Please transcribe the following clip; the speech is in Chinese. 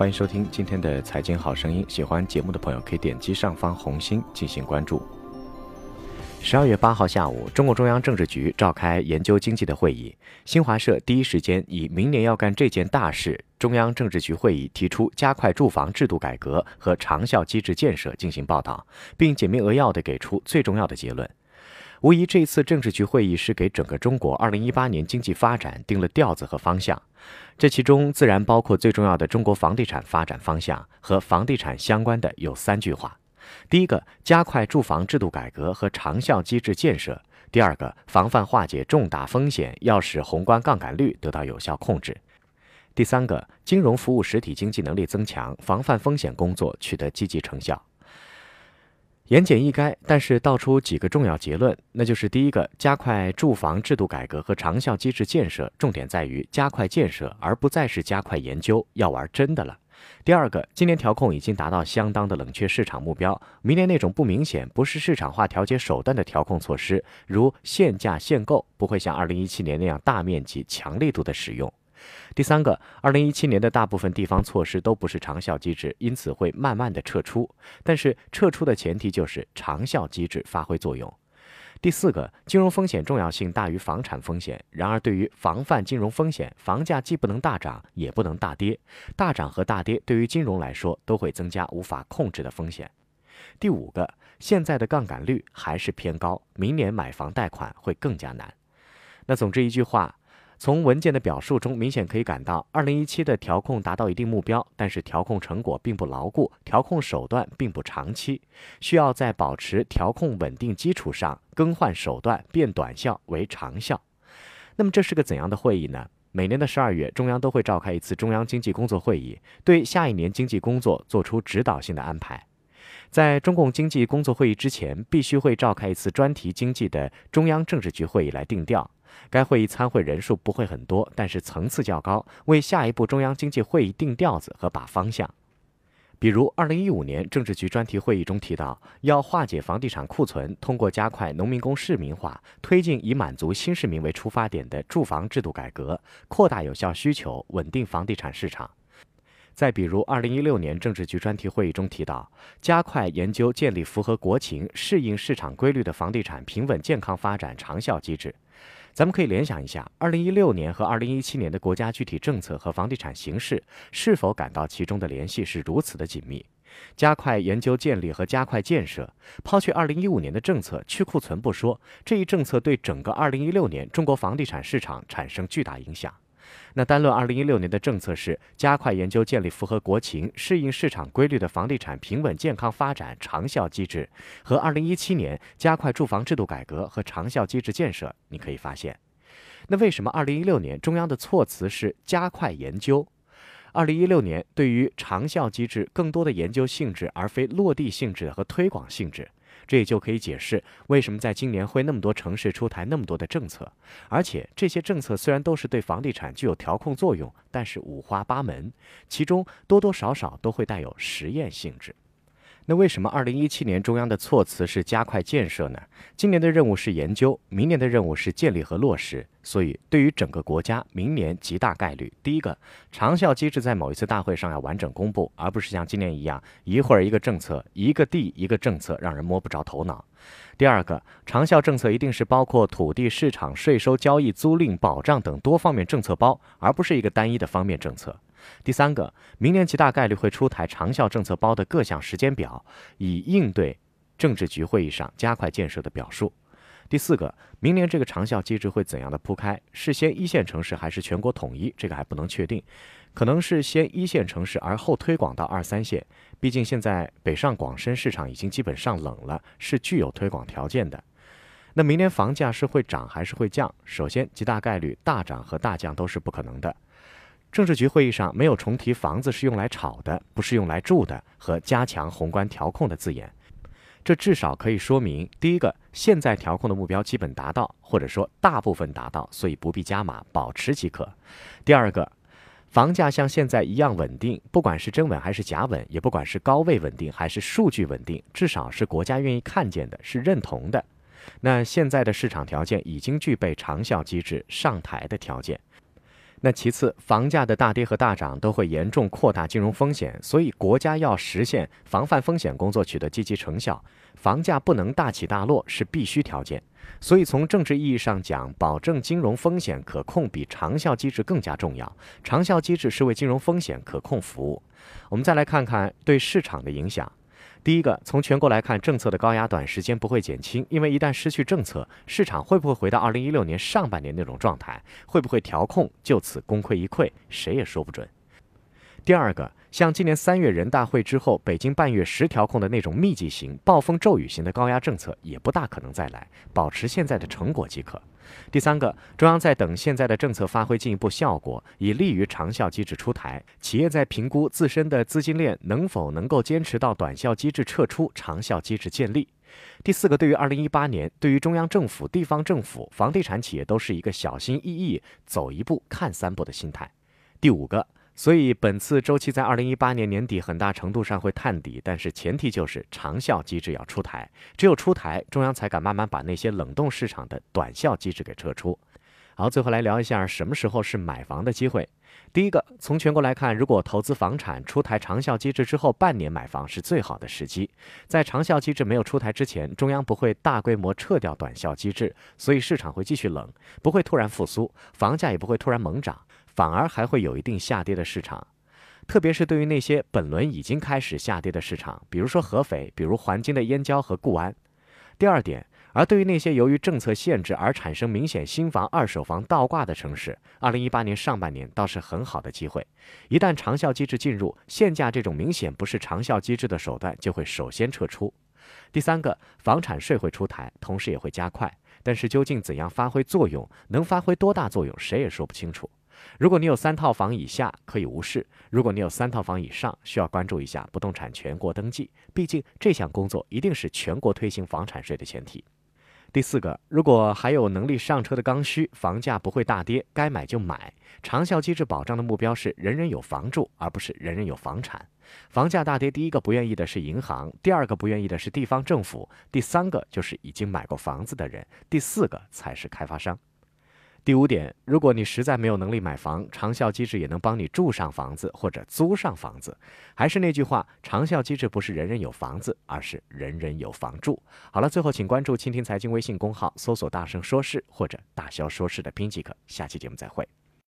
欢迎收听今天的财经好声音。喜欢节目的朋友可以点击上方红心进行关注。十二月八号下午，中共中央政治局召开研究经济的会议。新华社第一时间以“明年要干这件大事”，中央政治局会议提出加快住房制度改革和长效机制建设进行报道，并简明扼要地给出最重要的结论。无疑，这次政治局会议是给整个中国二零一八年经济发展定了调子和方向。这其中自然包括最重要的中国房地产发展方向和房地产相关的有三句话。第一个，加快住房制度改革和长效机制建设；第二个，防范化解重大风险，要使宏观杠杆率得到有效控制；第三个，金融服务实体经济能力增强，防范风险工作取得积极成效。言简意赅，但是道出几个重要结论，那就是第一个，加快住房制度改革和长效机制建设，重点在于加快建设，而不再是加快研究，要玩真的了。第二个，今年调控已经达到相当的冷却市场目标，明年那种不明显、不是市场化调节手段的调控措施，如限价限购，不会像二零一七年那样大面积、强力度的使用。第三个，二零一七年的大部分地方措施都不是长效机制，因此会慢慢的撤出，但是撤出的前提就是长效机制发挥作用。第四个，金融风险重要性大于房产风险。然而，对于防范金融风险，房价既不能大涨，也不能大跌。大涨和大跌对于金融来说都会增加无法控制的风险。第五个，现在的杠杆率还是偏高，明年买房贷款会更加难。那总之一句话。从文件的表述中，明显可以感到，二零一七的调控达到一定目标，但是调控成果并不牢固，调控手段并不长期，需要在保持调控稳定基础上更换手段，变短效为长效。那么这是个怎样的会议呢？每年的十二月，中央都会召开一次中央经济工作会议，对下一年经济工作做出指导性的安排。在中共经济工作会议之前，必须会召开一次专题经济的中央政治局会议来定调。该会议参会人数不会很多，但是层次较高，为下一步中央经济会议定调子和把方向。比如，二零一五年政治局专题会议中提到，要化解房地产库存，通过加快农民工市民化，推进以满足新市民为出发点的住房制度改革，扩大有效需求，稳定房地产市场。再比如，二零一六年政治局专题会议中提到，加快研究建立符合国情、适应市场规律的房地产平稳健康发展长效机制。咱们可以联想一下，二零一六年和二零一七年的国家具体政策和房地产形势，是否感到其中的联系是如此的紧密？加快研究建立和加快建设，抛去二零一五年的政策去库存不说，这一政策对整个二零一六年中国房地产市场产生巨大影响。那单论二零一六年的政策是加快研究建立符合国情、适应市场规律的房地产平稳健康发展长效机制，和二零一七年加快住房制度改革和长效机制建设，你可以发现，那为什么二零一六年中央的措辞是加快研究？二零一六年对于长效机制更多的研究性质，而非落地性质和推广性质。这也就可以解释为什么在今年会那么多城市出台那么多的政策，而且这些政策虽然都是对房地产具有调控作用，但是五花八门，其中多多少少都会带有实验性质。那为什么二零一七年中央的措辞是加快建设呢？今年的任务是研究，明年的任务是建立和落实。所以，对于整个国家，明年极大概率，第一个长效机制在某一次大会上要完整公布，而不是像今年一样一会儿一个政策，一个地一个政策，让人摸不着头脑。第二个长效政策一定是包括土地市场、税收、交易、租赁、保障等多方面政策包，而不是一个单一的方面政策。第三个，明年极大概率会出台长效政策包的各项时间表，以应对政治局会议上加快建设的表述。第四个，明年这个长效机制会怎样的铺开？是先一线城市还是全国统一？这个还不能确定，可能是先一线城市，而后推广到二三线。毕竟现在北上广深市场已经基本上冷了，是具有推广条件的。那明年房价是会涨还是会降？首先，极大概率大涨和大降都是不可能的。政治局会议上没有重提房子是用来炒的，不是用来住的和加强宏观调控的字眼，这至少可以说明：第一个，现在调控的目标基本达到，或者说大部分达到，所以不必加码，保持即可；第二个，房价像现在一样稳定，不管是真稳还是假稳，也不管是高位稳定还是数据稳定，至少是国家愿意看见的，是认同的。那现在的市场条件已经具备长效机制上台的条件。那其次，房价的大跌和大涨都会严重扩大金融风险，所以国家要实现防范风险工作取得积极成效，房价不能大起大落是必须条件。所以从政治意义上讲，保证金融风险可控比长效机制更加重要。长效机制是为金融风险可控服务。我们再来看看对市场的影响。第一个，从全国来看，政策的高压短时间不会减轻，因为一旦失去政策，市场会不会回到二零一六年上半年那种状态？会不会调控就此功亏一篑？谁也说不准。第二个，像今年三月人大会之后，北京半月十调控的那种密集型、暴风骤雨型的高压政策，也不大可能再来，保持现在的成果即可。第三个，中央在等现在的政策发挥进一步效果，以利于长效机制出台。企业在评估自身的资金链能否能够坚持到短效机制撤出，长效机制建立。第四个，对于二零一八年，对于中央政府、地方政府、房地产企业都是一个小心翼翼、走一步看三步的心态。第五个。所以，本次周期在二零一八年年底很大程度上会探底，但是前提就是长效机制要出台，只有出台，中央才敢慢慢把那些冷冻市场的短效机制给撤出。好，最后来聊一下什么时候是买房的机会。第一个，从全国来看，如果投资房产出台长效机制之后半年买房是最好的时机。在长效机制没有出台之前，中央不会大规模撤掉短效机制，所以市场会继续冷，不会突然复苏，房价也不会突然猛涨。反而还会有一定下跌的市场，特别是对于那些本轮已经开始下跌的市场，比如说合肥，比如环京的燕郊和固安。第二点，而对于那些由于政策限制而产生明显新房、二手房倒挂的城市，二零一八年上半年倒是很好的机会。一旦长效机制进入，限价这种明显不是长效机制的手段就会首先撤出。第三个，房产税会出台，同时也会加快，但是究竟怎样发挥作用，能发挥多大作用，谁也说不清楚。如果你有三套房以下，可以无视；如果你有三套房以上，需要关注一下不动产全国登记。毕竟这项工作一定是全国推行房产税的前提。第四个，如果还有能力上车的刚需，房价不会大跌，该买就买。长效机制保障的目标是人人有房住，而不是人人有房产。房价大跌，第一个不愿意的是银行，第二个不愿意的是地方政府，第三个就是已经买过房子的人，第四个才是开发商。第五点，如果你实在没有能力买房，长效机制也能帮你住上房子或者租上房子。还是那句话，长效机制不是人人有房子，而是人人有房住。好了，最后请关注蜻蜓财经微信公号，搜索“大声说事”或者“大肖说事”的拼即可。下期节目再会。